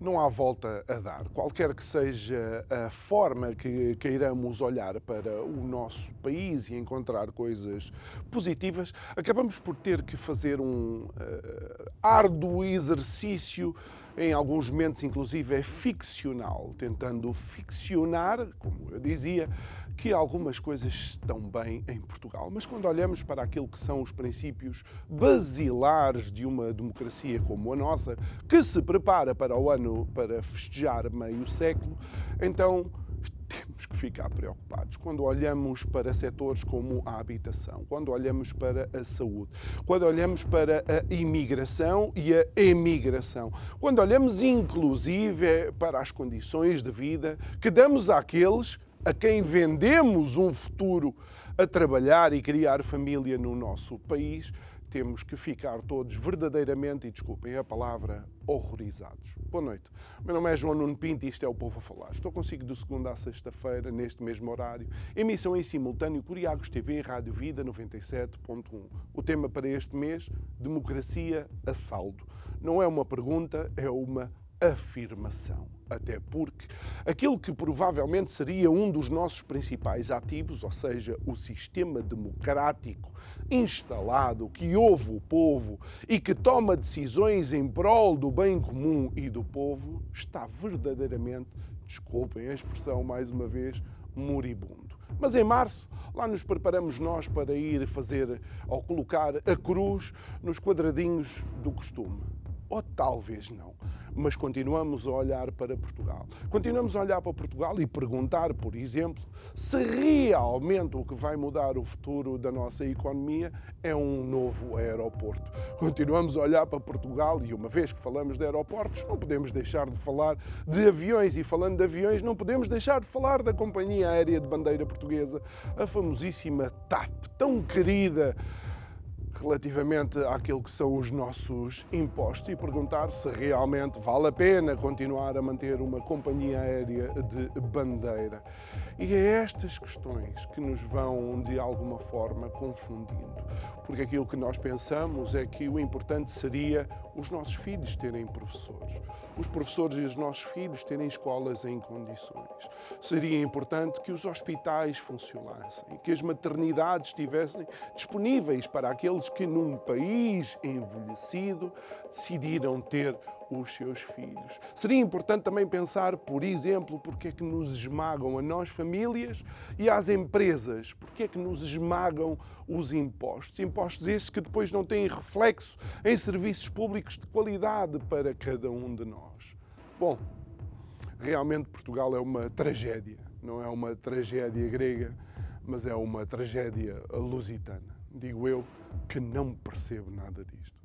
Não há volta a dar. Qualquer que seja a forma que queiramos olhar para o nosso país e encontrar coisas positivas, acabamos por ter que fazer um uh, árduo exercício em alguns momentos, inclusive, é ficcional, tentando ficcionar, como eu dizia, que algumas coisas estão bem em Portugal. Mas quando olhamos para aquilo que são os princípios basilares de uma democracia como a nossa, que se prepara para o ano para festejar meio século, então temos que ficar preocupados quando olhamos para setores como a habitação, quando olhamos para a saúde, quando olhamos para a imigração e a emigração, quando olhamos inclusive para as condições de vida que damos àqueles a quem vendemos um futuro a trabalhar e criar família no nosso país, temos que ficar todos verdadeiramente, e desculpem a palavra, horrorizados. Boa noite. Meu nome é João Nuno Pinto e isto é o Povo a Falar. Estou consigo de segunda a sexta-feira, neste mesmo horário. Emissão em simultâneo Curiagos TV Rádio Vida 97.1. O tema para este mês, Democracia a saldo. Não é uma pergunta, é uma afirmação. Até porque aquilo que provavelmente seria um dos nossos principais ativos, ou seja, o sistema democrático instalado que ouve o povo e que toma decisões em prol do bem comum e do povo, está verdadeiramente, desculpem a expressão mais uma vez, moribundo. Mas em março, lá nos preparamos nós para ir fazer ou colocar a cruz nos quadradinhos do costume ou talvez não, mas continuamos a olhar para Portugal. Continuamos a olhar para Portugal e perguntar, por exemplo, se realmente o que vai mudar o futuro da nossa economia é um novo aeroporto. Continuamos a olhar para Portugal e, uma vez que falamos de aeroportos, não podemos deixar de falar de aviões. E falando de aviões, não podemos deixar de falar da companhia aérea de bandeira portuguesa, a famosíssima TAP, tão querida relativamente àquilo que são os nossos impostos e perguntar se realmente vale a pena continuar a manter uma companhia aérea de bandeira. E é estas questões que nos vão, de alguma forma, confundindo. Porque aquilo que nós pensamos é que o importante seria os nossos filhos terem professores, os professores e os nossos filhos terem escolas em condições. Seria importante que os hospitais funcionassem, que as maternidades estivessem disponíveis para aqueles que, num país envelhecido, decidiram ter os seus filhos. Seria importante também pensar, por exemplo, porque é que nos esmagam a nós famílias e às empresas, porque é que nos esmagam os impostos. Impostos estes que depois não têm reflexo em serviços públicos de qualidade para cada um de nós. Bom, realmente Portugal é uma tragédia. Não é uma tragédia grega, mas é uma tragédia lusitana. Digo eu que não percebo nada disto.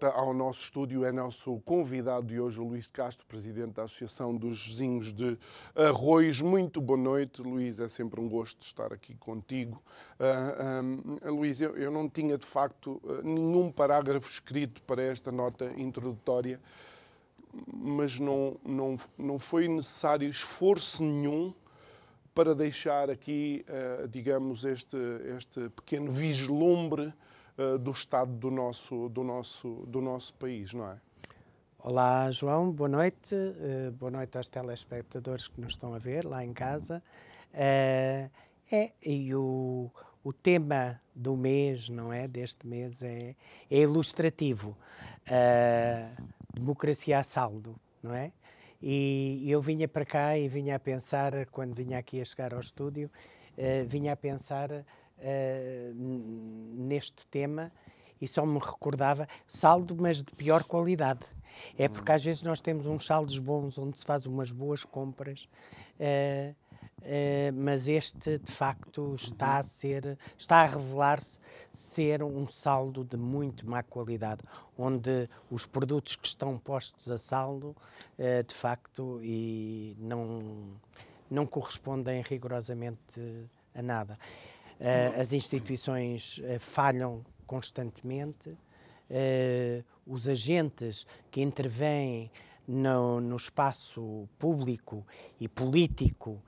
Volta ao nosso estúdio é nosso convidado de hoje, o Luís Castro, presidente da Associação dos Vizinhos de Arroios. Muito boa noite, Luís. É sempre um gosto estar aqui contigo. Uh, Luís, eu, eu, não tinha de facto nenhum parágrafo escrito para esta nota introdutória, mas não, não, não foi necessário esforço nenhum para deixar aqui, uh, digamos, este, este pequeno vislumbre eh, do estado do nosso, do, nosso, do nosso país, não é? Olá, João, boa noite. Uh, boa noite aos telespectadores que nos estão a ver lá em casa. Uh, é, e o, o tema do mês, não é? Deste mês é, é ilustrativo. Democracia a saldo, não é? E eu vinha para cá e vinha a pensar, quando vinha aqui a chegar ao estúdio, uh, vinha a pensar uh, neste tema e só me recordava saldo, mas de pior qualidade. É porque às vezes nós temos uns saldos bons onde se faz umas boas compras. Uh, Uh, mas este de facto está a ser, está a revelar-se ser um saldo de muito má qualidade, onde os produtos que estão postos a saldo, uh, de facto, e não, não correspondem rigorosamente a nada. Uh, as instituições falham constantemente, os agentes que intervêm no, no espaço público e político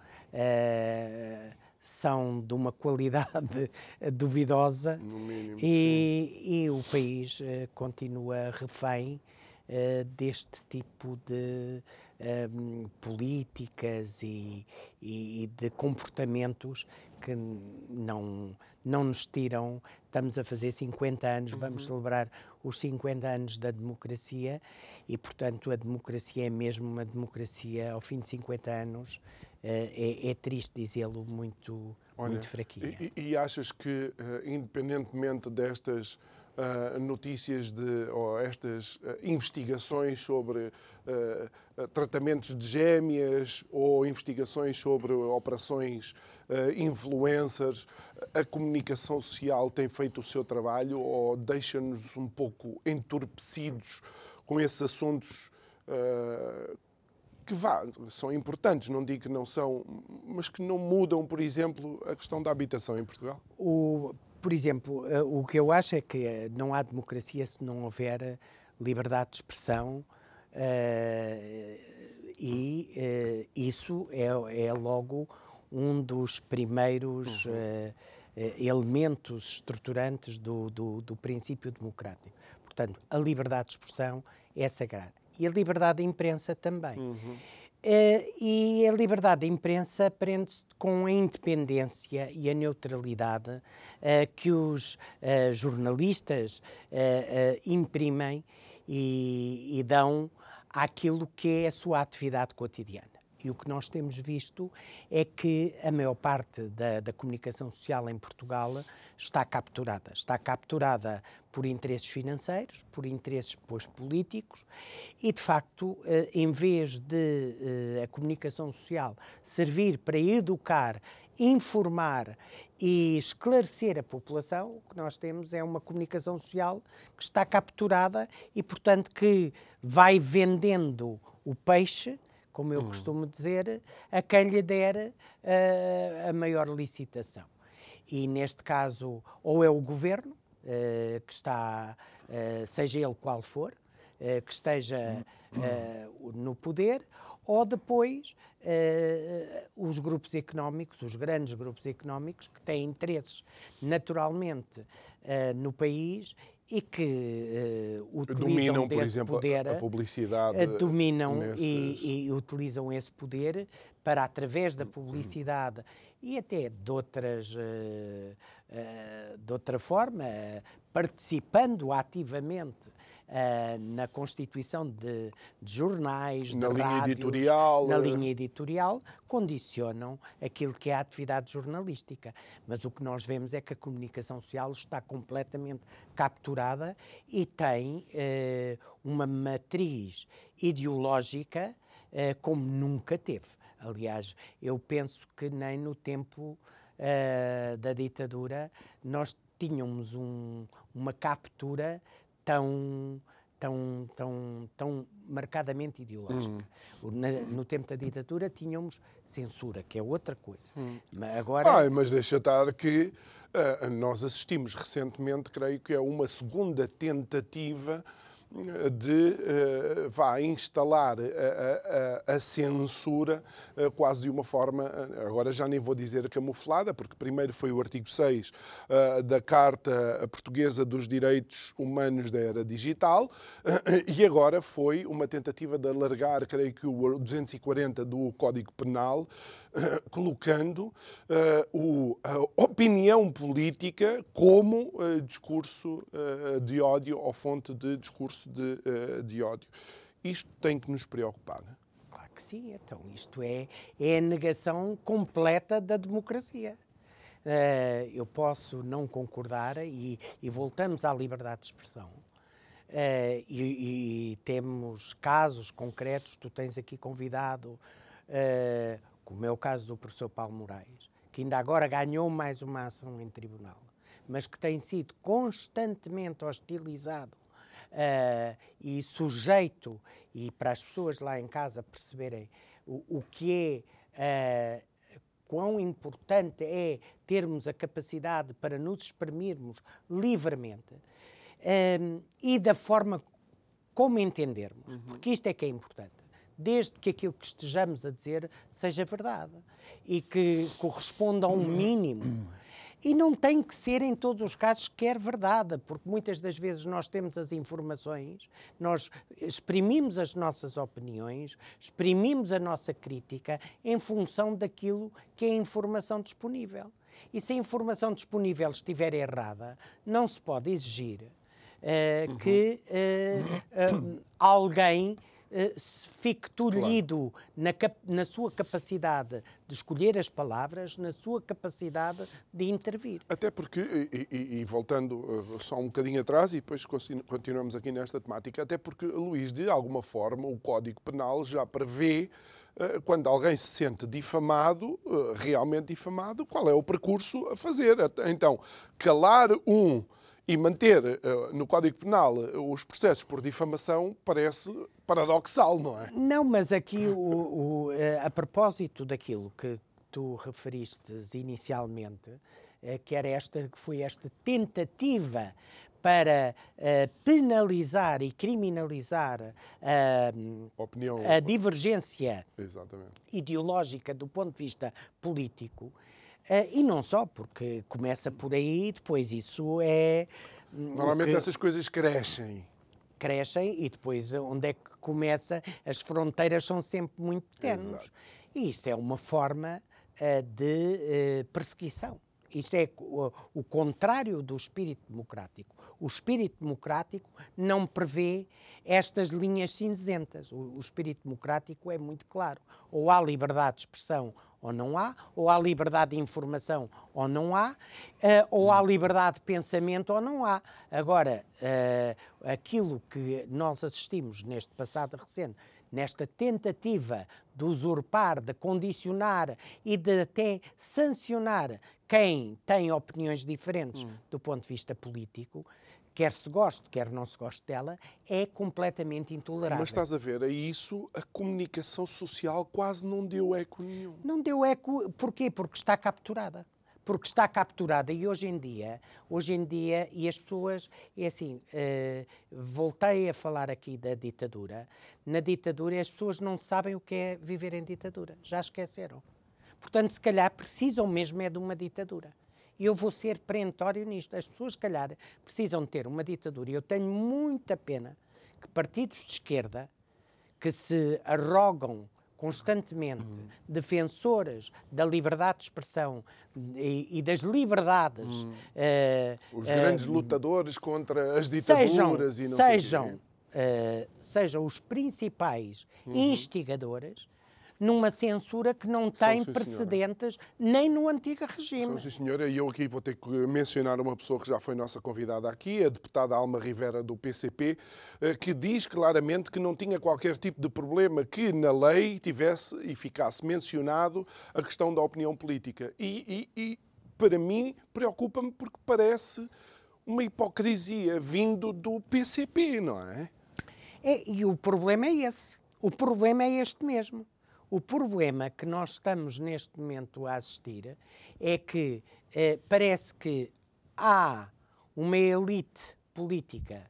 são de uma qualidade duvidosa. Mínimo, e, e, o país uh, continua refém uh, deste tipo de um, políticas e, e, de comportamentos que não, não nos tiram. Estamos a fazer 50 anos, uhum. vamos celebrar os 50 anos da democracia e, portanto, a democracia é mesmo uma democracia, ao fim de 50 anos, eh, é, é triste dizê-lo, muito, Olha, muito fraquinha. E, e achas que, eh, independentemente destas Uh, notícias de ou estas uh, investigações sobre uh, tratamentos de gêmeas ou investigações sobre operações influencers, a comunicação social tem feito o seu trabalho ou deixa-nos um pouco entorpecidos com esses assuntos que vá, são importantes, não digo que não são, mas que não mudam, por exemplo, a questão da habitação em Portugal? O, por exemplo, eh, o que eu acho é que eh, não há democracia se não houver eh, liberdade de expressão e isso é, é, logo um dos primeiros uhum. uh, elementos estruturantes do, do, do princípio democrático. Portanto, a liberdade de expressão é sagrada. E a liberdade de imprensa também. Uhum. Uh, e a liberdade de imprensa prende-se com a independência e a neutralidade uh, que os uh, jornalistas imprimem e, e, dão àquilo que é a sua atividade cotidiana. E o que nós temos visto é que a maior parte da, da comunicação social em Portugal está capturada. Está capturada por interesses financeiros, por interesses depois políticos e, de facto, eh, em vez de eh, a comunicação social servir para educar, informar e esclarecer a população, o que nós temos é uma comunicação social que está capturada e, portanto, que vai vendendo o peixe, como eu hum. costumo dizer, a quem lhe der uh, a maior licitação. E neste caso, ou é o governo, uh, que está, uh, seja ele qual for, que esteja no poder, ou depois os grupos económicos, os grandes grupos económicos, que têm interesses naturalmente no país e que uh, utilizam dominam, por exemplo, poder, a publicidade uh, dominam nesses... e, e, utilizam esse poder para através da publicidade e até de outras uh, de outra forma participando ativamente Uh, na constituição de, de jornais, na de linha rádios, editorial, na linha editorial, condicionam aquilo que é a atividade jornalística. Mas o que nós vemos é que a comunicação social está completamente capturada e tem uh, uma matriz ideológica uh, como nunca teve. Aliás, eu penso que nem no tempo da ditadura nós tínhamos um, uma captura tão tão, tão, tão marcadamente ideológica. Hum. Na, no tempo da ditadura tínhamos censura, que é outra coisa. Hum. Mas agora... Ah, mas deixa estar que uh, nós assistimos recentemente, creio que é uma segunda tentativa de uh, vá instalar a, a, a censura uh, quase de uma forma, agora já nem vou dizer camuflada, porque primeiro foi o artigo 6 uh, da Carta Portuguesa dos Direitos Humanos da Era Digital e agora foi uma tentativa de alargar, creio que o 240 do Código Penal, colocando o, a opinião política como discurso de ódio ou fonte de discurso discurso de, uh, de ódio. Isto tem que nos preocupar. É? Claro que sim, então isto é, é a negação completa da democracia. Uh, eu posso não concordar e, e, voltamos à liberdade de expressão. Uh, e, e, temos casos concretos, tu tens aqui convidado, uh, como é o caso do professor Paulo Moraes, que ainda agora ganhou mais uma ação em tribunal, mas que tem sido constantemente hostilizado uh, e sujeito, e para as pessoas lá em casa perceberem o, o que é. Uh, quão importante é termos a capacidade para nos exprimirmos livremente um, e da forma como entendermos, uhum. porque isto é que é importante. Desde que aquilo que estejamos a dizer seja verdade e que corresponda a um mínimo e não tem que ser em todos os casos quer verdade, porque muitas das vezes nós temos as informações, nós exprimimos as nossas opiniões, exprimimos a nossa crítica em função daquilo que é a informação disponível. E se a informação disponível estiver errada, não se pode exigir uh, que uh, uh, alguém fique tolhido claro. na, na sua capacidade de escolher as palavras, na sua capacidade de intervir. Até porque, e, e, e voltando eh, só um bocadinho atrás, e depois continuamos aqui nesta temática, até porque, Luís, de alguma forma, o Código Penal já prevê eh, quando alguém se sente difamado, realmente difamado, qual é o percurso a fazer. Então, calar um e manter no Código Penal os processos por difamação parece paradoxal, não é? Não, mas aqui, o, o, uh, a propósito daquilo que tu referiste inicialmente, que era esta, que foi esta tentativa para penalizar e criminalizar a divergência Exatamente. ideológica do ponto de vista político, Uh, e não só, porque começa por aí e depois isso é. Normalmente que... essas coisas crescem. Crescem e depois onde é que começa? As fronteiras são sempre muito tenues. E isso é uma forma uh, de uh, perseguição. Isso é o, o, contrário do espírito democrático. O espírito democrático não prevê estas linhas cinzentas. O, o espírito democrático é muito claro. Ou há liberdade de expressão ou não há, ou há liberdade de informação ou não há, uh, ou há liberdade de pensamento ou não há. Agora, uh, aquilo que nós assistimos neste passado recente, nesta tentativa de usurpar, de condicionar e de até sancionar quem tem opiniões diferentes hum. do ponto de vista político, quer se goste, quer não se goste dela, é completamente intolerável. Mas estás a ver, a isso a comunicação social quase não deu eco nenhum. Não deu eco, porquê? Porque está capturada. Porque está capturada e hoje em dia, hoje em dia, e as pessoas, é assim, uh, voltei a falar aqui da ditadura. Na ditadura as pessoas não sabem o que é viver em ditadura, já esqueceram. Portanto, se calhar precisam mesmo é de uma ditadura. E eu vou ser perentório nisto. As pessoas, se calhar, precisam ter uma ditadura. Eu tenho muita pena que partidos de esquerda que se arrogam constantemente uhum. defensoras da liberdade de expressão e, e das liberdades. Uhum. Uh, os grandes uh, lutadores contra as ditaduras sejam, e não sejam, uh, sejam os principais uhum. instigadores numa censura que não tem sim, precedentes nem no antigo regime. Sim, senhora, e eu aqui vou ter que mencionar uma pessoa que já foi nossa convidada aqui, a deputada Alma Rivera do PCP, eh, que diz claramente que não tinha qualquer tipo de problema que na lei tivesse e ficasse mencionado a questão da opinião política. E, e, e para mim, preocupa-me porque parece uma hipocrisia vindo do PCP, não é? é? E o problema é esse. O problema é este mesmo. O problema que nós estamos neste momento a assistir é que eh, parece que há uma elite política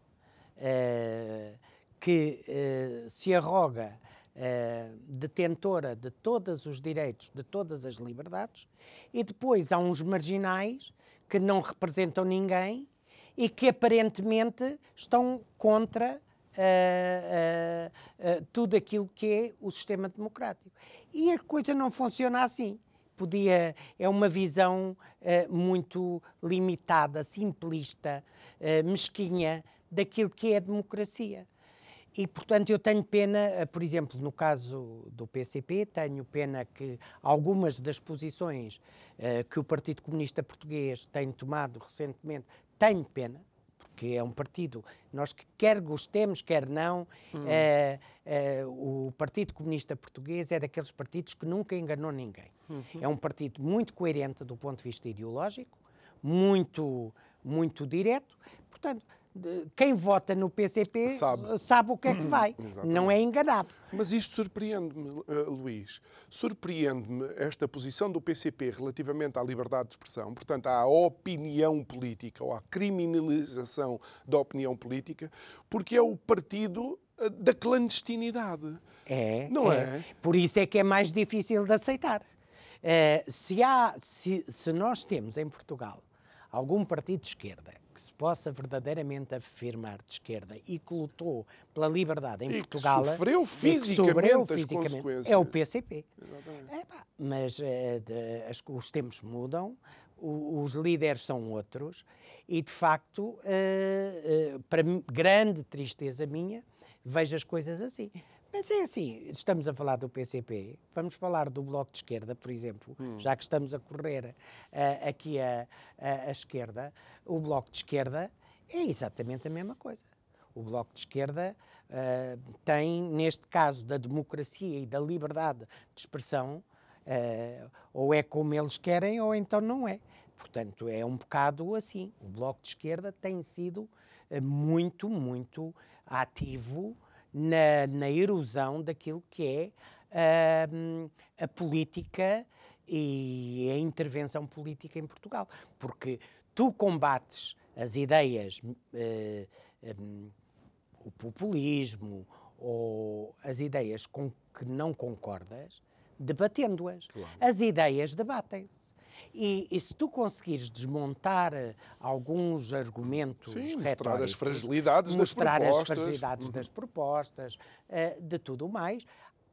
uh, que uh, se arroga uh, detentora de todos os direitos, de todas as liberdades, e depois há uns marginais que não representam ninguém e que aparentemente estão contra uh, uh, tudo aquilo que é o sistema democrático. E a coisa não funciona assim. Podia, é uma visão muito limitada, simplista, mesquinha daquilo que é a democracia. E, portanto, eu tenho pena, por exemplo, no caso do PCP, tenho pena que algumas das posições uh, que o Partido Comunista Português tem tomado recentemente, tenho pena, porque é um partido, nós que quer gostemos, quer não, hum. é, é, o Partido Comunista Português é daqueles partidos que nunca enganou ninguém. Uhum. É um partido muito coerente do ponto de vista ideológico, muito, muito direto, portanto quem vota no PCP sabe, sabe o que é que vai, não é enganado. Mas isto surpreende-me, uh, Luís. Surpreende-me esta posição do PCP relativamente à liberdade de expressão, portanto, à opinião política ou à criminalização da opinião política, porque é o partido uh, da clandestinidade. É, não é. é? Por isso é que é mais difícil de aceitar. Uh, se, há, se, se nós temos em Portugal algum partido de esquerda que se possa verdadeiramente afirmar de esquerda e que lutou pela liberdade em e Portugal. Que sofreu fisicamente, que sofreu fisicamente é o PCP. É, pá, mas é, de, as, os tempos mudam, o, os líderes são outros e, de facto, uh, para grande tristeza minha, vejo as coisas assim. Mas é assim, estamos a falar do PCP, vamos falar do Bloco de Esquerda, por exemplo, hum. já que estamos a correr uh, aqui à esquerda, o Bloco de Esquerda é exatamente a mesma coisa. O Bloco de Esquerda uh, tem, neste caso da democracia e da liberdade de expressão, uh, ou é como eles querem ou então não é. Portanto, é um bocado assim. O Bloco de Esquerda tem sido muito, muito ativo na, na erosão daquilo que é uh, a política e a intervenção política em Portugal. Porque tu combates as ideias, uh, um, o populismo ou as ideias com que não concordas, debatendo-as. Claro. As ideias debatem-se. E, e, se tu conseguires desmontar eh, alguns argumentos Sim, mostrar as fragilidades mostrar das propostas, as fragilidades uhum. das propostas, uh, de tudo mais,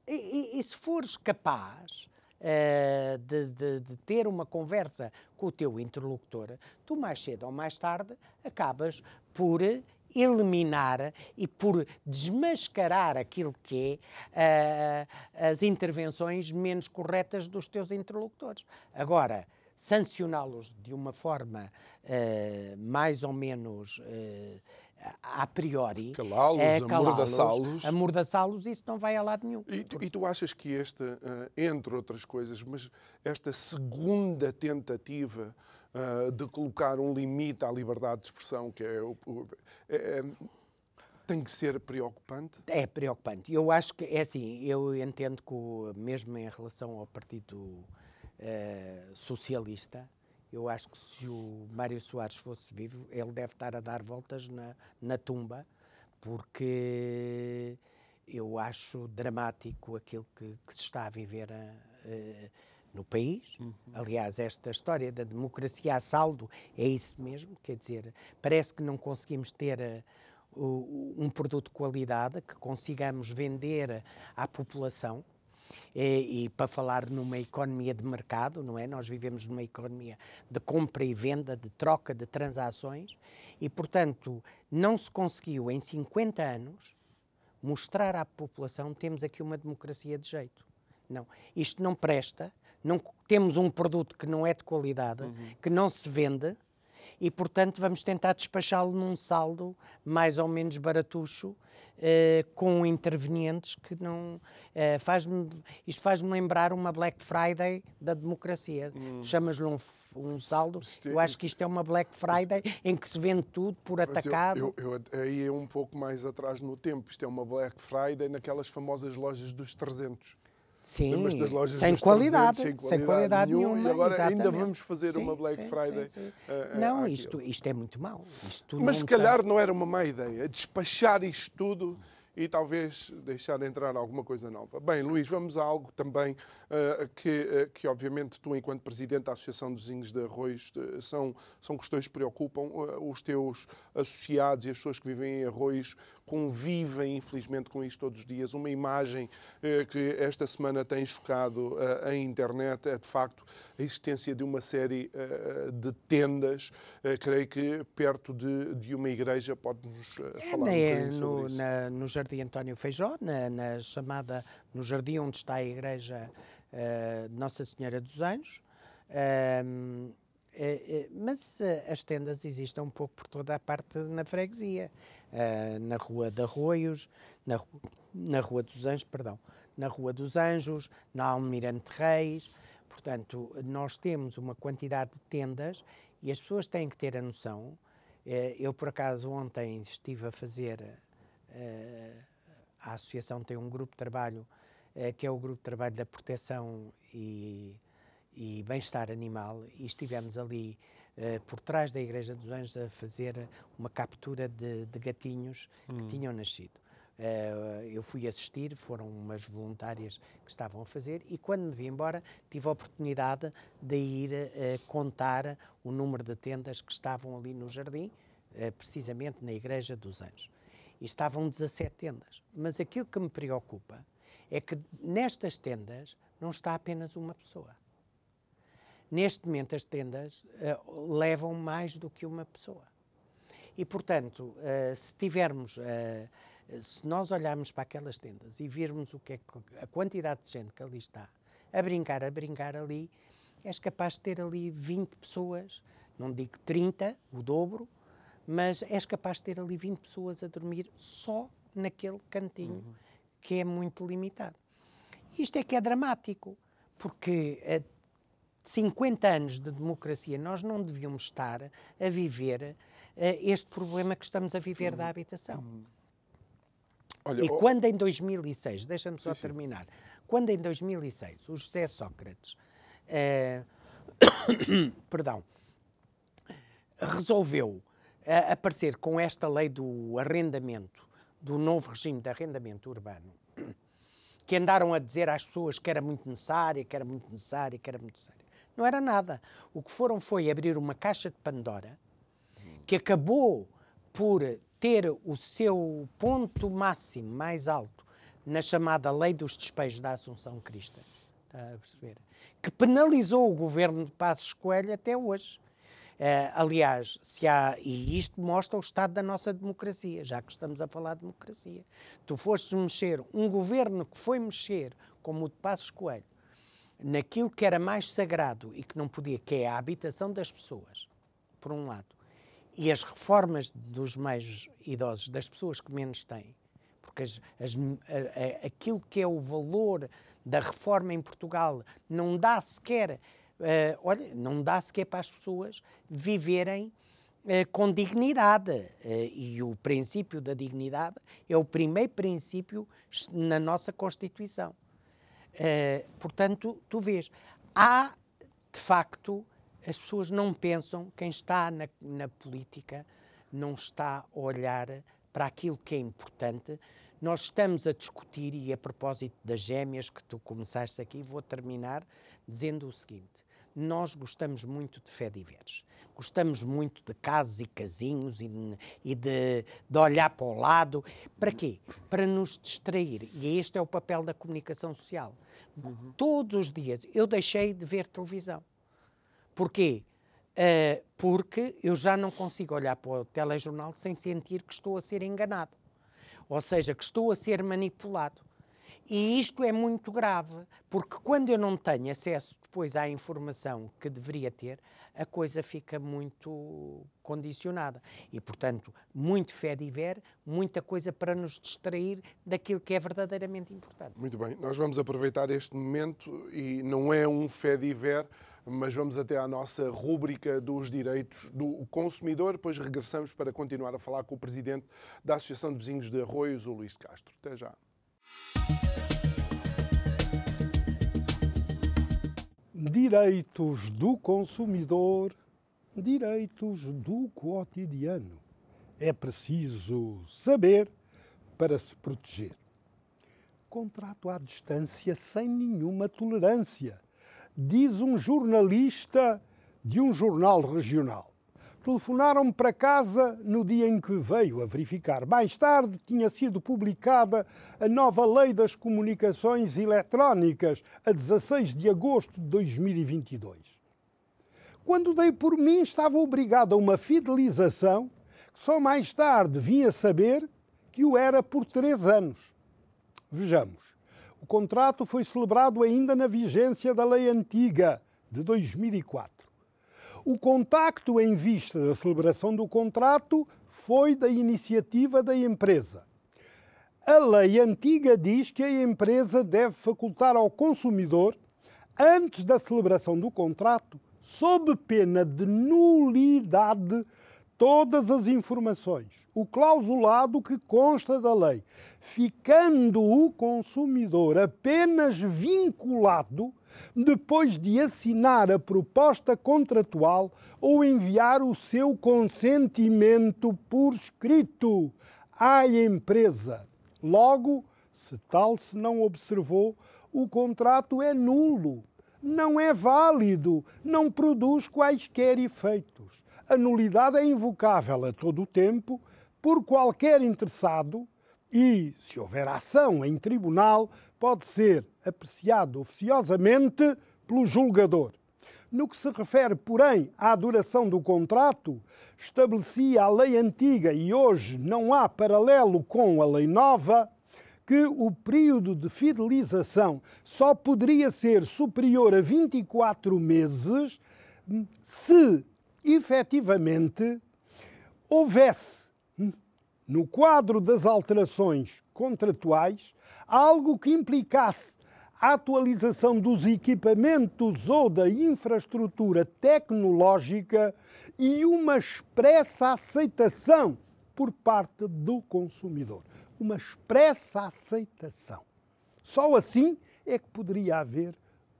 e, e, e se fores capaz uh, de, de, de, ter uma conversa com o teu interlocutor, tu mais cedo ou mais tarde acabas por eliminar e por desmascarar aquilo que é uh, as intervenções menos corretas dos teus interlocutores. Agora, sancioná-los de uma forma uh, mais ou menos uh, a priori. Calá-los, é, amordaçá-los. Amordaçá-los, isso não vai a lado nenhum. E tu, e tu achas que esta, entre outras coisas, mas esta segunda tentativa uh, de colocar um limite à liberdade de expressão, que é, o, é, é tem que ser preocupante? É preocupante. Eu acho que, é assim, eu entendo que, mesmo em relação ao Partido eh, socialista, eu acho que se o Mário Soares fosse vivo, ele deve estar a dar voltas na, na tumba, porque eu acho dramático aquilo que, que se está a viver uh, no país. Uhum. Aliás, esta história da democracia a saldo é isso mesmo, quer dizer, parece que não conseguimos ter uh, um produto de qualidade que consigamos vender à população e, e, para falar numa economia de mercado, não é? Nós vivemos numa economia de compra e venda, de troca de transações e, portanto, não se conseguiu em 50 anos mostrar à população temos aqui uma democracia de jeito. Não, isto não presta, não temos um produto que não é de qualidade, uhum. que não se vende e, portanto, vamos tentar despachá-lo num saldo mais ou menos baratucho, eh, com intervenientes que não. Eh, faz isto faz-me lembrar uma Black Friday da democracia. Hum. Chamas-lhe um, um, saldo. Eu acho que isto é uma Black Friday em que se vende tudo por atacado. Eu, eu, eu, aí é um pouco mais atrás no tempo. Isto é uma Black Friday naquelas famosas lojas dos 300 Sim, Lembras das lojas sem qualidade, 300, sem qualidade nenhuma. e agora ainda exatamente. vamos fazer Sim, uma Black sim, Friday. sim, eh, não, àquilo. isto, isto é muito mau. Isto Mas se calhar não era uma má ideia despachar isto tudo e talvez deixar entrar alguma coisa nova. Bem, Luís, vamos a algo também eh, que, eh, que, obviamente, tu, enquanto presidente da Associação dos Vizinhos de Arroios, são, são questões que preocupam. Os teus associados e as pessoas que vivem em Arroios convivem, infelizmente, com isto todos os dias. Uma imagem eh, que esta semana tem chocado eh, a internet é, de facto, a existência de uma série eh, de tendas, creio que perto de, de uma igreja. Pode-nos eh, falar um É, bocadinho sobre no, isso? na- no Jardim António Feijó, na, na chamada, no jardim onde está a igreja de Nossa Senhora dos Anjos. Ahm, eh, eh, mas eh, as tendas existem um pouco por toda a parte na freguesia, Ah, na Rua de Arroios, na, na Rua dos Anjos, perdão, na Rua dos Anjos, na Almirante Reis. Portanto, nós temos uma quantidade de tendas e as pessoas têm que ter a noção. eh, Eu, por acaso, ontem estive a fazer eh, a associação tem um grupo de trabalho eh, que é o grupo de trabalho da proteção e, e bem-estar animal e estivemos ali eh, por trás da Igreja dos Anjos a fazer uma captura de, de gatinhos que tinham nascido. Eh, eu fui assistir, foram umas voluntárias que estavam a fazer e quando me vi embora tive a oportunidade de ir eh, contar o número de tendas que estavam ali no jardim, precisamente na Igreja dos Anjos e estavam 17 tendas. Mas aquilo que me preocupa é que nestas tendas não está apenas uma pessoa. Neste momento, as tendas eh, levam mais do que uma pessoa. E, portanto, eh, se tivermos, eh, se nós olharmos para aquelas tendas e virmos o que é que- a quantidade de gente que ali está a brincar, a brincar ali, és capaz de ter ali 20 pessoas, não digo 30, o dobro, mas és capaz de ter ali 20 pessoas a dormir só naquele cantinho que é muito limitado. Isto é que é dramático, porque 50 anos de democracia nós não devíamos estar a viver eh, este problema que estamos a viver da habitação. Olha, E oh, quando em 2006, deixa-me só terminar, quando em 2006 o José Sócrates, eh, perdão, resolveu eh, aparecer com esta lei do arrendamento, do novo regime de arrendamento urbano, que andaram a dizer às pessoas que era muito necessária, que era muito necessária, que era muito necessária. Não era nada. O que foram foi abrir uma caixa de Pandora que acabou por ter o seu ponto máximo mais alto na chamada Lei dos Despejos da Assunção Crista. Está a perceber? Que penalizou o governo de Passos Coelho até hoje. Eh, aliás, se há, e isto mostra o estado da nossa democracia, já que estamos a falar de democracia. Tu fostes mexer, um governo que foi mexer, como o de Passos Coelho, naquilo que era mais sagrado e que não podia, que é a habitação das pessoas, por um lado, e as reformas dos mais idosos, das pessoas que menos têm, porque as- as- a- a- aquilo que é o valor da reforma em Portugal não dá sequer, eh, olha, não dá sequer para as pessoas viverem eh, com dignidade. Eh, e o princípio da dignidade é o primeiro princípio na nossa Constituição. Eh, portanto, tu vês, há de facto, as pessoas não pensam, quem está na, na política não está a olhar para aquilo que é importante. Nós estamos a discutir, e a propósito das gêmeas que tu começaste aqui, vou terminar dizendo o seguinte: nós gostamos muito de fé diversos. Gostamos muito de casos e casinhos e, e de, de olhar para o lado. Para quê? Para nos distrair. E este é o papel da comunicação social. Todos os dias eu deixei de ver televisão. Porquê? Eh, porque eu já não consigo olhar para o telejornal sem sentir que estou a ser enganado. Ou seja, que estou a ser manipulado. E isto é muito grave, porque quando eu não tenho acesso depois à informação que deveria ter, a coisa fica muito condicionada. E, portanto, muito fé diver, muita coisa para nos distrair daquilo que é verdadeiramente importante. Muito bem, nós vamos aproveitar este momento e não é um fé diver, mas vamos até à nossa rúbrica dos direitos do consumidor, depois regressamos para continuar a falar com o presidente da Associação de Vizinhos de Arroios, o Luís de Castro. Até já. Direitos do consumidor, direitos do cotidiano. É preciso saber para se proteger. Contrato à distância sem nenhuma tolerância, diz um jornalista de um jornal regional. Telefonaram-me para casa no dia em que veio a verificar. Mais tarde tinha sido publicada a nova Lei das Comunicações Eletrónicas, a 16 de agosto de 2022. Quando dei por mim, estava obrigado a uma fidelização que só mais tarde vim a saber que o era por três anos. Vejamos. O contrato foi celebrado ainda na vigência da lei antiga de 2004. O contacto em vista da celebração do contrato foi da iniciativa da empresa. A lei antiga diz que a empresa deve facultar ao consumidor, antes da celebração do contrato, sob pena de nulidade, todas as informações, o clausulado que consta da lei, ficando o consumidor apenas vinculado depois de assinar a proposta contratual ou enviar o seu consentimento por escrito à empresa. Logo, se tal se não observou, o contrato é nulo, não é válido, não produz quaisquer efeitos. A nulidade é invocável a todo o tempo por qualquer interessado e, se houver ação em tribunal, pode ser apreciado oficiosamente pelo julgador. No que se refere, porém, à duração do contrato, estabelecia a lei antiga e hoje não há paralelo com a lei nova, que o período de fidelização só poderia ser superior a 24 meses se efetivamente houvesse no quadro das alterações contratuais algo que implicasse a atualização dos equipamentos ou da infraestrutura tecnológica e uma expressa aceitação por parte do consumidor. Uma expressa aceitação. Só assim é que poderia haver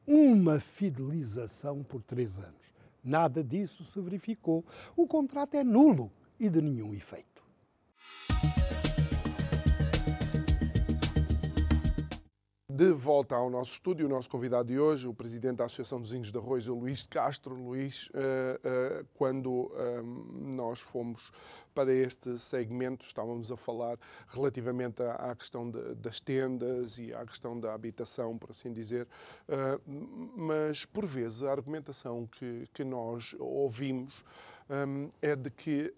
uma fidelização por três anos. Nada disso se verificou. O contrato é nulo e de nenhum efeito. De volta ao nosso estúdio, o nosso convidado de hoje, o presidente da Associação dos Índios de Arroz, o Luís de Castro. Luís, uh, uh, quando um, nós fomos para este segmento, estávamos a falar relativamente à, questão das tendas e à questão da habitação, por assim dizer, uh, mas por vezes a argumentação que, nós ouvimos um, é de que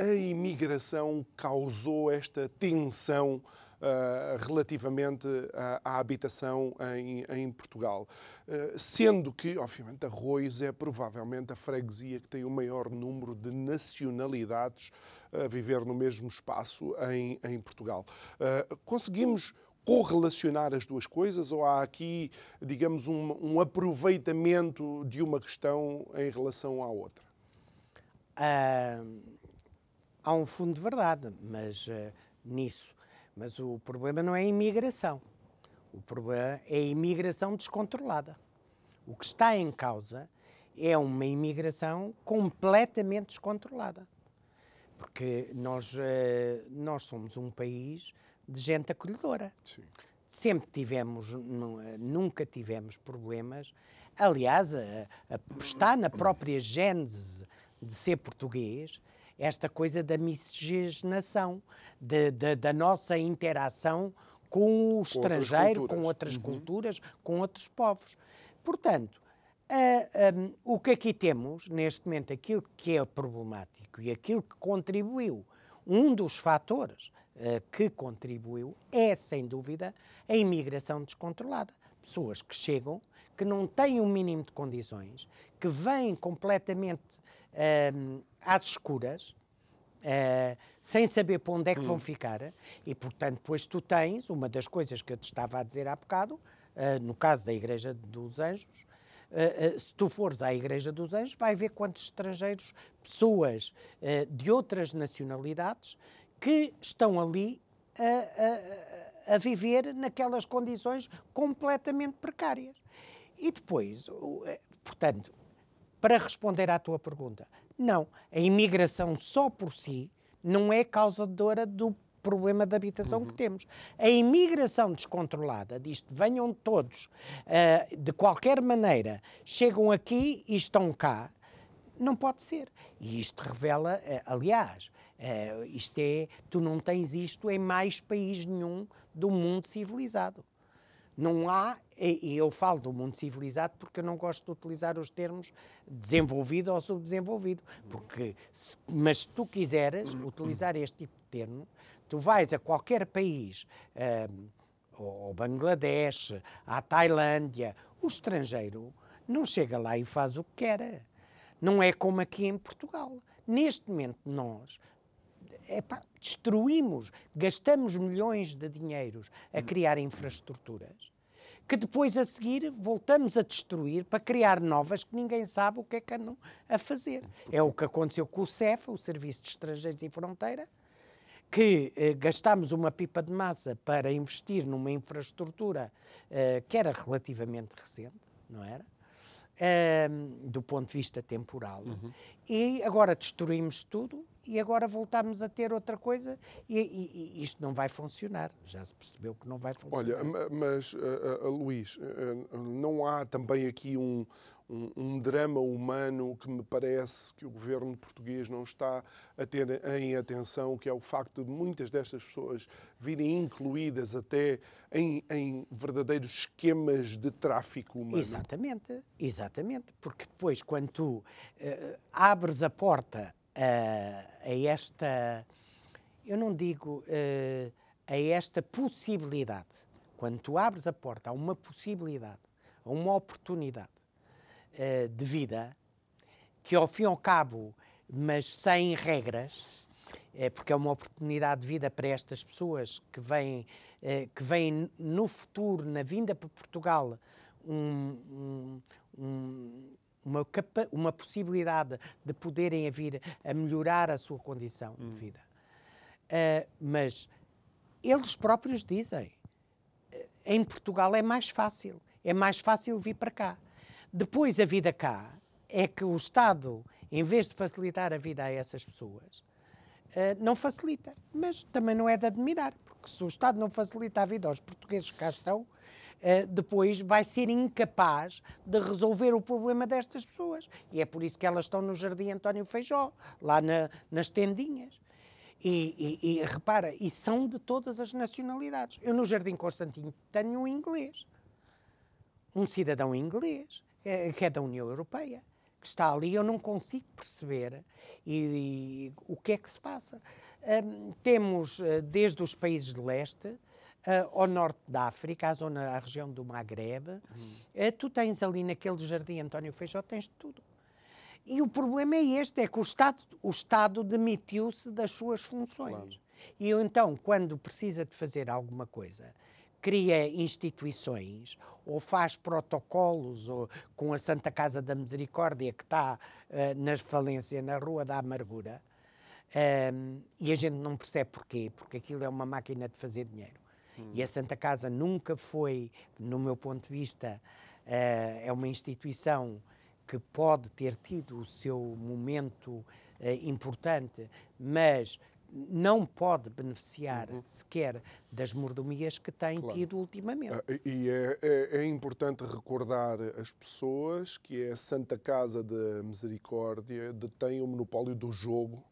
a imigração causou esta tensão relativamente à, habitação em, em Portugal. Uh, sendo que, obviamente, Arroios é provavelmente a freguesia que tem o maior número de nacionalidades a viver no mesmo espaço em, em Portugal. Uh, conseguimos correlacionar as duas coisas ou há aqui, digamos, um, um aproveitamento de uma questão em relação à outra? há um fundo de verdade, mas nisso mas o problema não é a imigração. O problema é a imigração descontrolada. O que está em causa é uma imigração completamente descontrolada. Porque nós, eh, nós somos um país de gente acolhedora. Sim. Sempre tivemos, nunca tivemos problemas. Aliás, está na própria gênese de ser português esta coisa da miscigenação, de, de, da nossa interação com o estrangeiro, outras com outras uhum. culturas, com outros povos. Portanto, o que aqui temos, neste momento, aquilo que é problemático e aquilo que contribuiu, um dos fatores uh, que contribuiu é, sem dúvida, a imigração descontrolada. Pessoas que chegam, que não têm o um mínimo de condições, que vêm completamente uh, às escuras, uh, sem saber para onde é que vão hum. ficar, e portanto, depois tu tens, uma das coisas que eu te estava a dizer há bocado, uh, no caso da Igreja dos Anjos, Uh, uh, se tu fores à Igreja dos Anjos, vai ver quantos estrangeiros, pessoas uh, de outras nacionalidades, que estão ali a, a, a, viver naquelas condições completamente precárias. E depois, portanto, para responder à tua pergunta, não, a imigração só por si não é causadora do problema de habitação uhum. que temos. A imigração descontrolada, disto venham todos, uh, de qualquer maneira, chegam aqui e estão cá, não pode ser. E isto revela, uh, aliás, uh, isto é, tu não tens isto em mais país nenhum do mundo civilizado. Não há, e eu falo do mundo civilizado porque eu não gosto de utilizar os termos desenvolvido ou subdesenvolvido, porque, se, mas se tu quiseres utilizar este tipo de termo, tu vais a qualquer país, um, ao Bangladesh, à Tailândia, o estrangeiro não chega lá e faz o que quer. Não é como aqui em Portugal. Neste momento, nós epá, destruímos, gastamos milhões de dinheiros a criar infraestruturas que depois a seguir voltamos a destruir para criar novas que ninguém sabe o que é que andam a fazer. É o que aconteceu com o CEF, o Serviço de Estrangeiros e Fronteira, que eh, gastámos uma pipa de massa para investir numa infraestrutura eh, que era relativamente recente, não era? do ponto de vista temporal. Uhum. E agora destruímos tudo e agora voltamos a ter outra coisa e, e, e, isto não vai funcionar. Já se percebeu que não vai funcionar. Olha, mas, uh, uh, Luís, uh, não há também aqui um, um, um, drama humano que me parece que o governo português não está a ter em atenção, que é o facto de muitas destas pessoas virem incluídas até em, em verdadeiros esquemas de tráfico humano. Exatamente, exatamente, porque depois quando tu abres a porta a, esta, eu não digo uh, a esta possibilidade, quando tu abres a porta a uma possibilidade, a uma oportunidade, uh, de vida, que ao fim e ao cabo, mas sem regras, é porque é uma oportunidade de vida para estas pessoas que vêm, eh, que vêm no futuro, na vinda para Portugal, um, um, uma, uma possibilidade de poderem vir a melhorar a sua condição hum. de vida. Uh, mas eles próprios dizem, em Portugal é mais fácil, é mais fácil vir para cá. Depois, a vida cá é que o Estado, em vez de facilitar a vida a essas pessoas, uh, não facilita. Mas também não é de admirar, porque se o Estado não facilita a vida aos portugueses que cá estão, depois vai ser incapaz de resolver o problema destas pessoas. E é por isso que elas estão no Jardim António Feijó, lá na, nas tendinhas. E, e, e, repara, e são de todas as nacionalidades. Eu no Jardim Constantino tenho um inglês, um cidadão inglês, é, que é da União Europeia, que está ali, eu não consigo perceber e, e o que é que se passa. Um, temos uh, desde os países de leste ao norte da África, à zona, à região do Maghreb, uhum. uh, tu tens ali naquele jardim António Feijó, tens tudo. E o problema é este, é que o Estado, o Estado demitiu-se das suas funções. Claro. E então, quando precisa de fazer alguma coisa, cria instituições ou faz protocolos ou, com a Santa Casa da Misericórdia, que está uh, nas falência, na Rua da Amargura, um, e a gente não percebe porquê, porque aquilo é uma máquina de fazer dinheiro. Hum. E a Santa Casa nunca foi, no meu ponto de vista, uh, é uma instituição que pode ter tido o seu momento uh, importante, mas não pode beneficiar uhum. sequer das mordomias que tem claro. tido ultimamente. Ah, e é, é, é, importante recordar as pessoas que a Santa Casa da Misericórdia detém o monopólio do jogo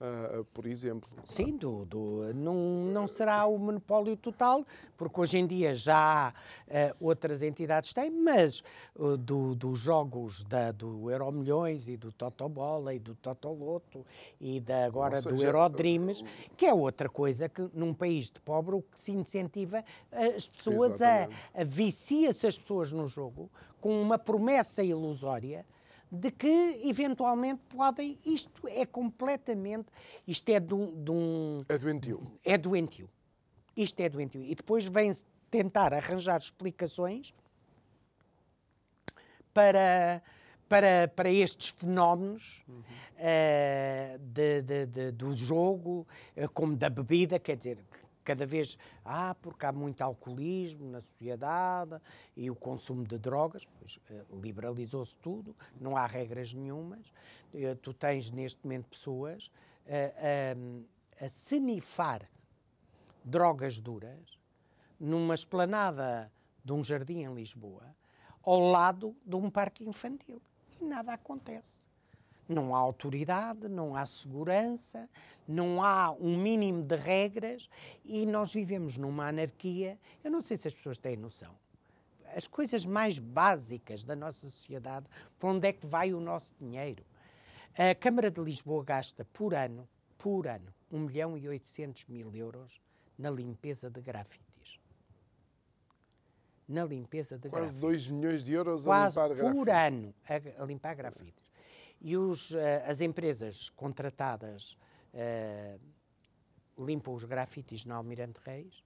Uh, por exemplo. Sim, do, do, não, não será o monopólio total, porque hoje em dia já uh, outras entidades têm, mas uh, do, dos jogos da, do Euro Milhões e do Totobola e do Totoloto e da, agora seja, do Eurodreams, que é outra coisa que num país de pobre o que se incentiva as pessoas a, a vicia-se as pessoas no jogo com uma promessa ilusória de que eventualmente podem. Isto é completamente. Isto é de um. De um é doentio. É doentio. Isto é doentio. E depois vem-se tentar arranjar explicações para, para, para estes fenómenos uhum. uh, de, de, do jogo, uh, como da bebida, quer dizer, cada vez, ah, porque há muito alcoolismo na sociedade e o consumo de drogas, pois, eh, liberalizou-se tudo, não há regras nenhumas. Eh, tu tens neste momento pessoas a, a, a cenifar drogas duras numa esplanada de um jardim em Lisboa, ao lado de um parque infantil. E nada acontece. Não há autoridade, não há segurança, não há um mínimo de regras e nós vivemos numa anarquia. Eu não sei se as pessoas têm noção. As coisas mais básicas da nossa sociedade, para onde é que vai o nosso dinheiro? A Câmara de Lisboa gasta por ano, por ano, 1 milhão e 800 mil euros na limpeza de grafites. Na limpeza de Quase grafites. 2 milhões de euros Quase a limpar por grafites. ano a, a limpar grafites. E os, eh, as empresas contratadas eh, limpam os grafites na Almirante Reis,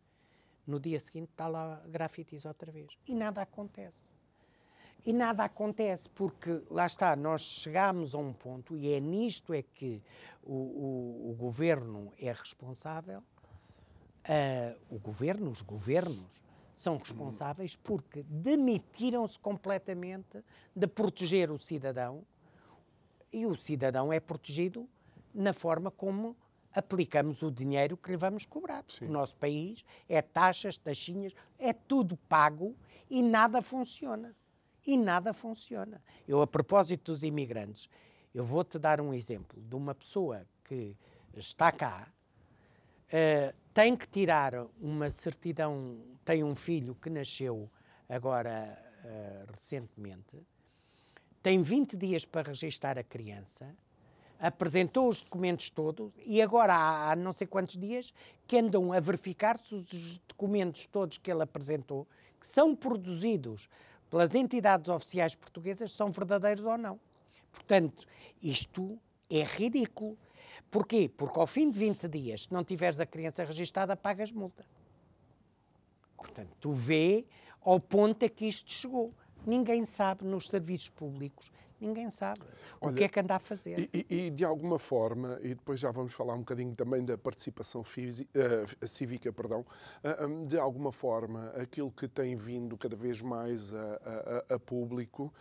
no dia seguinte está lá grafites outra vez. E nada acontece. E nada acontece porque, lá está, nós chegamos a um ponto, e é nisto é que o, o, o governo é responsável, ah, o governo, os governos, são responsáveis porque demitiram-se completamente de proteger o cidadão e o cidadão é protegido na forma como aplicamos o dinheiro que lhe vamos cobrar. O nosso país é taxas, taxinhas, é tudo pago e nada funciona. E nada funciona. Eu, a propósito dos imigrantes, eu vou-te dar um exemplo de uma pessoa que está cá, Uh, tem que tirar uma certidão, tem um filho que nasceu agora uh, recentemente, tem 20 dias para registar a criança, apresentou os documentos todos e agora há, há não sei quantos dias que andam a verificar se os documentos todos que ele apresentou, que são produzidos pelas entidades oficiais portuguesas, são verdadeiros ou não. Portanto, isto é ridículo. Porquê? Porque ao fim de 20 dias, se não tiveres a criança registada, pagas multa. Portanto, tu vê ao ponto a que isto chegou. Ninguém sabe nos serviços públicos, ninguém sabe o Olha, que é que anda a fazer. E, e- de alguma forma, e depois já vamos falar um bocadinho também da participação fisi- eh, cívica, perdão, hum, de alguma forma, aquilo que tem vindo cada vez mais a, a- a- público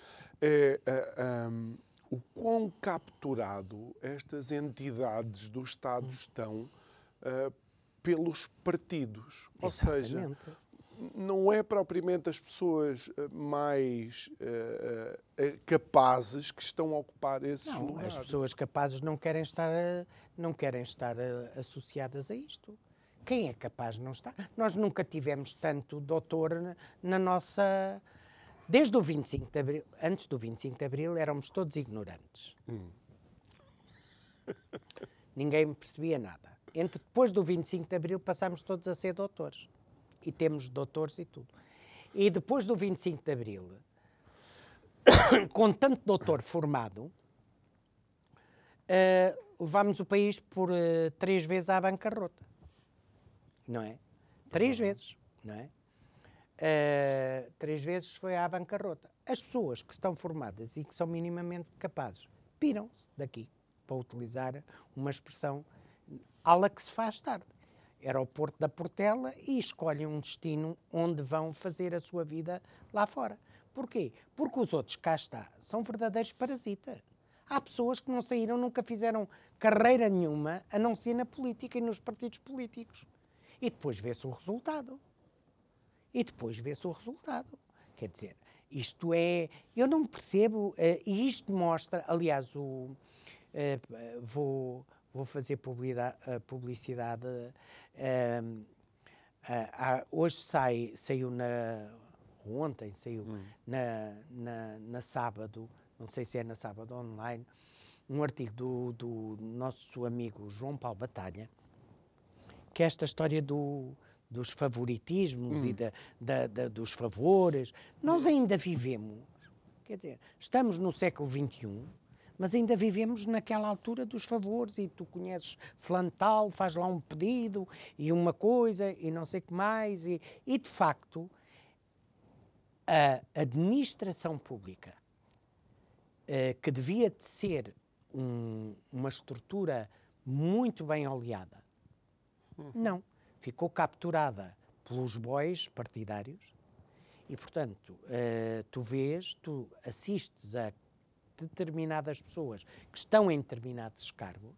é ah, hum, o quão capturado estas entidades do Estado estão ah, pelos partidos. Ou seja, Exatamente. Não é propriamente as pessoas eh, mais eh, capazes que estão a ocupar esses Não, lugares. as pessoas capazes não querem estar, a- não querem estar a- associadas a isto. Quem é capaz não estar? Nós nunca tivemos tanto doutor na, na nossa. Desde o 25 de Abril, antes do 25 de Abril, éramos todos ignorantes. Ninguém percebia nada. Entre depois do 25 de Abril passámos todos a ser doutores. E temos doutores e tudo. E depois do 25 de Abril, com tanto doutor formado, eh, levámos o país por eh, três vezes à bancarrota. Não é? Três vezes, não é? Eh, três vezes foi à bancarrota. As pessoas que estão formadas e que são minimamente capazes piram-se daqui, para utilizar uma expressão ala que se faz tarde. Aeroporto da Portela e escolhem um destino onde vão fazer a sua vida lá fora. Porquê? Porque os outros, cá está, são verdadeiros parasitas. Há pessoas que não saíram, nunca fizeram carreira nenhuma, a não ser na política e nos partidos políticos. E depois vê-se o resultado. E depois vê-se o resultado. Quer dizer, isto é. Eu não percebo, eh, e isto mostra, aliás, o, eh, vou, vou fazer publicidade. publicidade eh, ah, ah, hoje sai, saiu na. Ontem saiu na, na, na sábado, não sei se é na sábado online, um artigo do, do nosso amigo João Paulo Batalha, que é esta história do, dos favoritismos e da, da- da- dos favores. Nós ainda vivemos, quer dizer, estamos no século XXI, mas ainda vivemos naquela altura dos favores e tu conheces fulano tal, faz lá um pedido e uma coisa e não sei o que mais e, e de facto a administração pública eh, que devia de ser um- uma estrutura muito bem oleada, não. ficou capturada pelos bois partidários e, portanto, uh, tu vês, tu assistes a determinadas pessoas que estão em determinados cargos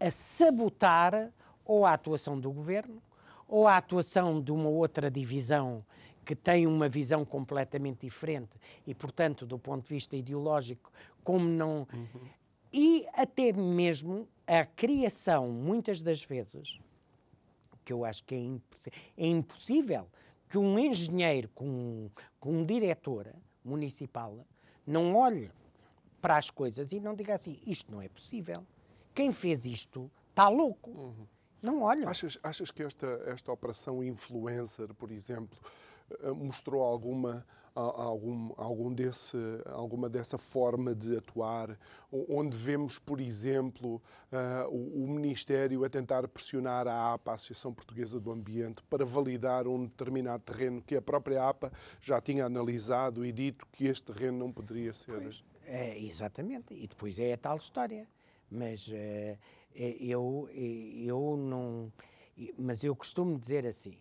a sabotar ou a atuação do governo ou a atuação de uma outra divisão que tem uma visão completamente diferente e, portanto, do ponto de vista ideológico, como não. Uhum. E até mesmo a criação, muitas das vezes, que eu acho que é, imposs é impossível que um engenheiro com, com um diretor municipal não olhe para as coisas e não diga assim: isto não é possível. Quem fez isto está louco. Uhum. Não olha. Achas, achas que esta, esta operação influencer, por exemplo, eh, mostrou alguma algum, algum desse, alguma dessa forma de atuar, onde vemos, por exemplo, uh, o, o, Ministério a tentar pressionar a APA, a Associação Portuguesa do Ambiente, para validar um determinado terreno que a própria APA já tinha analisado e dito que este terreno não poderia ser. Pois, é, exatamente, e depois é a tal história. Mas uh, eu, eu não. Mas eu costumo dizer assim: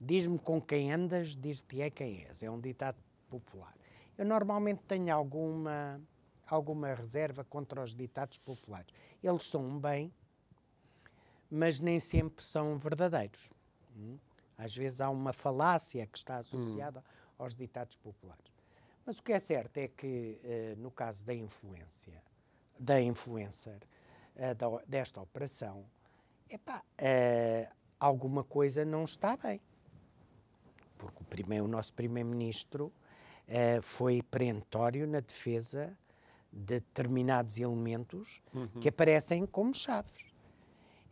Diz-me com quem andas, diz-te é quem és. É um ditado popular. Eu normalmente tenho alguma, alguma reserva contra os ditados populares. Eles são um bem, mas nem sempre são verdadeiros. Hum? Às vezes há uma falácia que está associada hum. aos ditados populares. Mas o que é certo é que, uh, no caso da influência, da influencer, uh, desta operação, epá, uh, alguma coisa não está bem porque o, primeiro, o nosso primeiro-ministro foi perentório na defesa de determinados elementos uhum. que aparecem como chaves.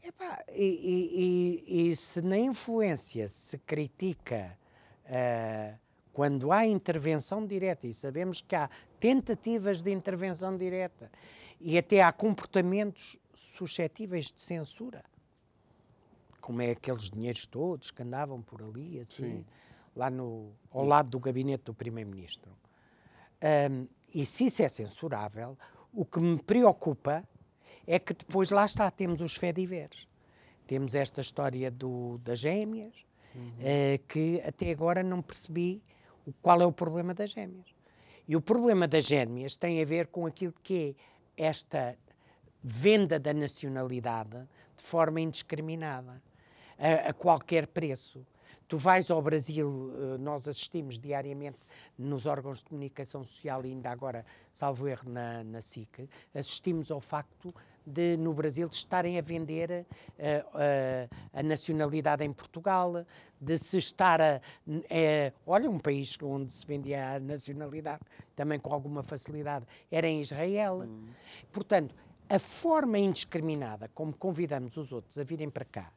Epá, e, e, e, se na influência se critica uh, quando há intervenção direta, e sabemos que há tentativas de intervenção direta, e até há comportamentos suscetíveis de censura, como é aqueles dinheiros todos que andavam por ali, assim. Sim lá no, ao lado do gabinete do Primeiro-Ministro. Um, e se isso é censurável, o que me preocupa é que depois lá está, temos os fediveres. Temos esta história do, das gêmeas, uhum. uh, que até agora não percebi qual é o problema das gêmeas. E o problema das gêmeas tem a ver com aquilo que é esta venda da nacionalidade de forma indiscriminada, a, a qualquer preço. Tu vais ao Brasil, eh, nós assistimos diariamente nos órgãos de comunicação social, e ainda agora, salvo erro, na, na SIC, assistimos ao facto de, no Brasil, de estarem a vender uh, uh, a nacionalidade em Portugal, de se estar a. Uh, olha, um país onde se vendia a nacionalidade também com alguma facilidade era em Israel. Hum. Portanto, a forma indiscriminada como convidamos os outros a virem para cá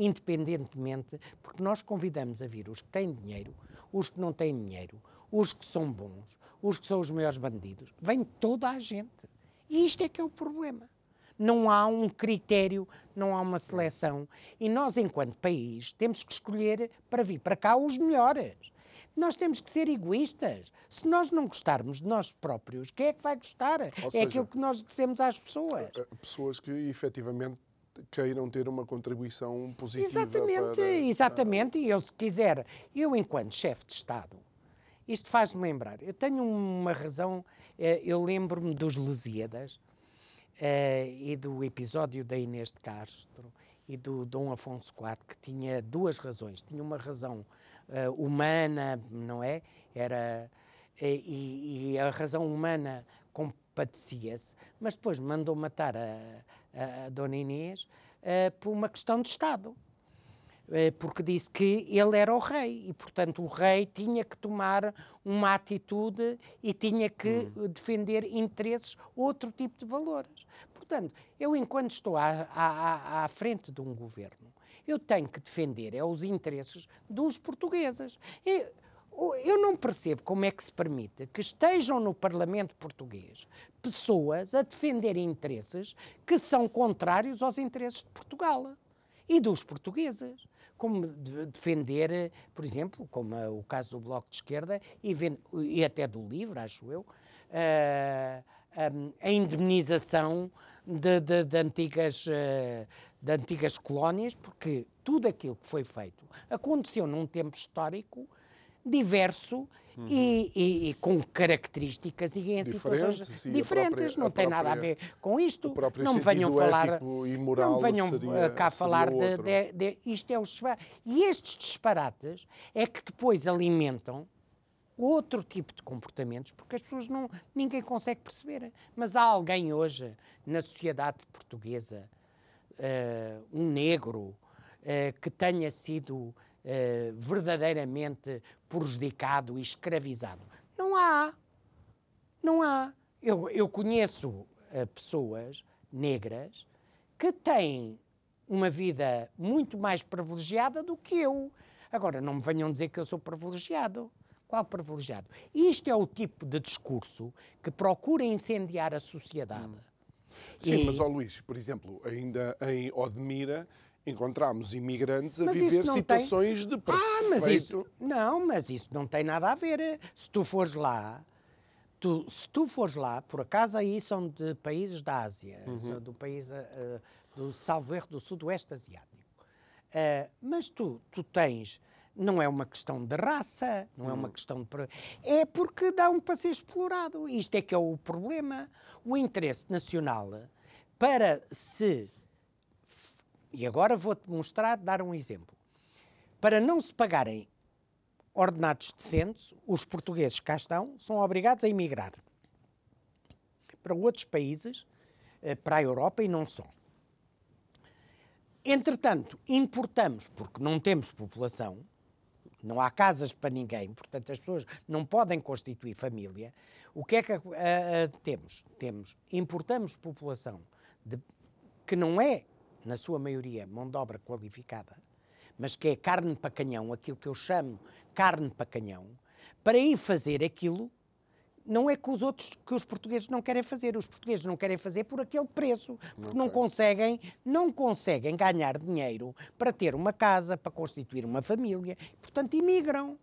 independentemente, porque nós convidamos a vir os que têm dinheiro, os que não têm dinheiro, os que são bons, os que são os maiores bandidos. Vem toda a gente. E isto é que é o problema. Não há um critério, não há uma seleção. E nós, enquanto país, temos que escolher para vir para cá os melhores. Nós temos que ser egoístas. Se nós não gostarmos de nós próprios, quem é que vai gostar? Ou é seja, aquilo que nós dissemos às pessoas. Eh, pessoas que efetivamente queiram ter uma contribuição positiva. Exatamente, para... exatamente. E eu, se quiser, eu, enquanto chefe de Estado, isto faz-me lembrar. Eu tenho uma razão, eh, eu lembro-me dos Lusíadas eh, e do episódio da Inês de Castro e do Dom Afonso IV, que tinha duas razões. Tinha uma razão uh, humana, não é? Era. E, e, a razão humana compadecia-se, mas depois mandou matar a, a, a Dona Inês por uma questão de Estado. Uh, porque disse que ele era o rei e, portanto, o rei tinha que tomar uma atitude e tinha que hum. defender interesses, outro tipo de valores. Portanto, eu, enquanto estou à, à, à frente de um governo, eu tenho que defender é os interesses dos portugueses. E, eu não percebo como é que se permite que estejam no Parlamento português pessoas a defender interesses que são contrários aos interesses de Portugal e dos portugueses. Como defender, por exemplo, como o caso do Bloco de Esquerda e, e até do LIVRE, acho eu, a indemnização de, de, de antigas, uh, de antigas colónias, porque tudo aquilo que foi feito aconteceu num tempo histórico diverso uhum. e, e, e, com características e em diferentes, situações diferentes. Própria, não tem própria, nada a ver com isto. Não me venham falar. não me venham seria, cá falar de, de, de, Isto é o E estes disparates é que depois alimentam outro tipo de comportamentos, porque as pessoas não. ninguém consegue perceber. Mas há alguém hoje na sociedade portuguesa, uh, um negro, uh, que tenha sido eh, verdadeiramente prejudicado e escravizado. Não há. Não há. Eu, eu conheço uh, pessoas negras que têm uma vida muito mais privilegiada do que eu. Agora, não me venham dizer que eu sou privilegiado. Qual privilegiado? Isto é o tipo de discurso que procura incendiar a sociedade. Hum. Sim, e... mas, ó Luís, por exemplo, ainda em Odmira encontramos imigrantes a mas viver situações tem... de perfeito... Ah, mas isso... Não, mas isso não tem nada a ver. Se tu fores lá, tu, se tu fores lá, por acaso aí são de países da Ásia, uhum. do país uh, do salvo erro do sudoeste asiático. Uh, mas tu, tu tens, não é uma questão de raça, não uhum. é uma hum. questão de. É porque dá um para ser explorado. Isto é que é o problema. O interesse nacional para se e agora vou-te mostrar, dar um exemplo. Para não se pagarem ordenados decentes, os portugueses que cá estão são obrigados a emigrar para outros países, eh, para a Europa e não só. Entretanto, importamos, porque não temos população, não há casas para ninguém, portanto as pessoas não podem constituir família. O que é que uh, temos? Temos, importamos população de, que não é na sua maioria, mão de obra qualificada, mas que é carne para canhão, aquilo que eu chamo carne para canhão, para ir fazer aquilo não é que os outros que os portugueses não querem fazer, os portugueses não querem fazer por aquele preço, porque okay. não conseguem, não conseguem ganhar dinheiro para ter uma casa, para constituir uma família, portanto imigram.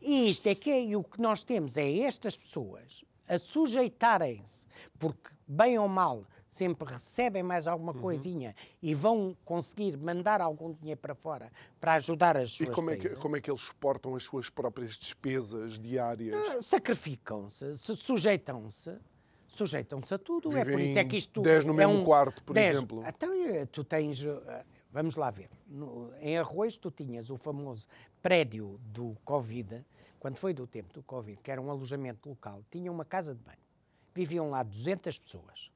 E isto é que é, e o que nós temos é estas pessoas a sujeitarem-se, porque bem ou mal sempre recebem mais alguma uhum. coisinha e vão conseguir mandar algum dinheiro para fora para ajudar as suas E como é, que, como é que eles suportam as suas próprias despesas diárias? Ah, Sacrificam-se, se, sujeitam-se. Sujeitam-se a tudo. Vivem é por isso é que isto. 10 no é mesmo um, quarto, por dez, exemplo. Então, eh, tu tens. Eh, vamos lá ver. No, em Arroz, tu tinhas o famoso prédio do Covid, quando foi do tempo do Covid, que era um alojamento local, tinha uma casa de banho. Viviam lá 200 pessoas.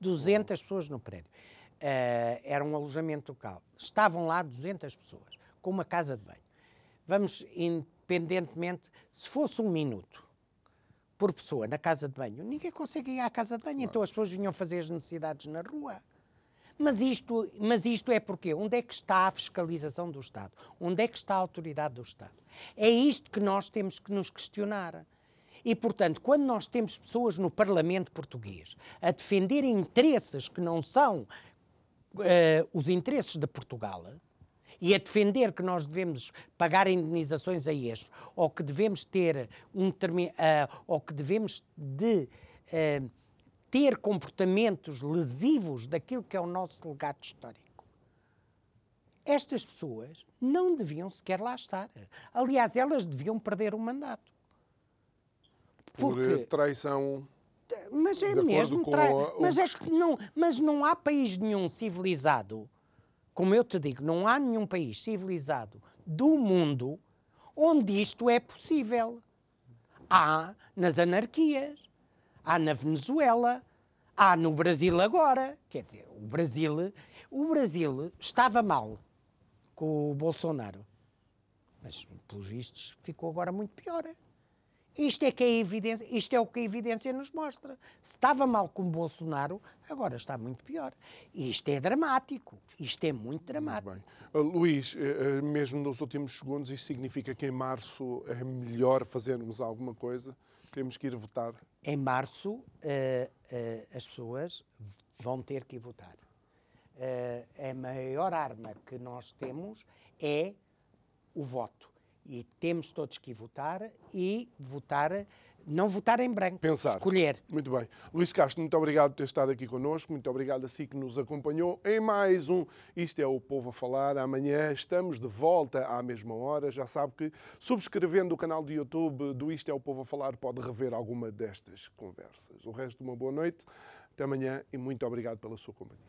200 pessoas no prédio. Uh, era um alojamento local. Estavam lá 200 pessoas, com uma casa de banho. Vamos, independentemente, se fosse um minuto por pessoa na casa de banho, ninguém consegue ir à casa de banho, então as pessoas vinham fazer as necessidades na rua. Mas isto, mas isto é porque onde é que está a fiscalização do Estado? Onde é que está a autoridade do Estado? É isto que nós temos que nos questionar. E, portanto, quando nós temos pessoas no Parlamento português a defender interesses que não são uh, os interesses de Portugal, e a defender que nós devemos pagar indenizações a estes, ou que devemos ter um uh, ou que devemos de uh, ter comportamentos lesivos daquilo que é o nosso legado histórico estas pessoas não deviam sequer lá estar. Aliás, elas deviam perder o mandato. Porque... Por traição. Mas é mesmo. Tra... Mas, é que não, mas não há país nenhum civilizado, como eu te digo, não há nenhum país civilizado do mundo onde isto é possível. Há nas anarquias, há na Venezuela, há no Brasil agora. Quer dizer, o Brasil, o Brasil estava mal com o Bolsonaro. Mas, pelos vistos, ficou agora muito pior. Isto é, que é evidência, isto é o que a evidência nos mostra. Se estava mal com Bolsonaro, agora está muito pior. E isto é dramático. Isto é muito dramático. Muito uh, Luís, uh, uh, mesmo nos últimos segundos, isto significa que em março é melhor fazermos alguma coisa? Temos que ir votar? Em março, as pessoas vão ter que ir votar uh, a maior arma que nós temos é o voto. E temos todos que votar e votar não votar em branco. Pensar. Escolher. Muito bem. Luís Castro, muito obrigado por ter estado aqui connosco. Muito obrigado a si que nos acompanhou em mais um Isto é o Povo a Falar. Amanhã estamos de volta à mesma hora. Já sabe que subscrevendo o canal do YouTube do Isto é o Povo a Falar pode rever alguma destas conversas. O resto, uma boa noite. Até amanhã e muito obrigado pela sua companhia.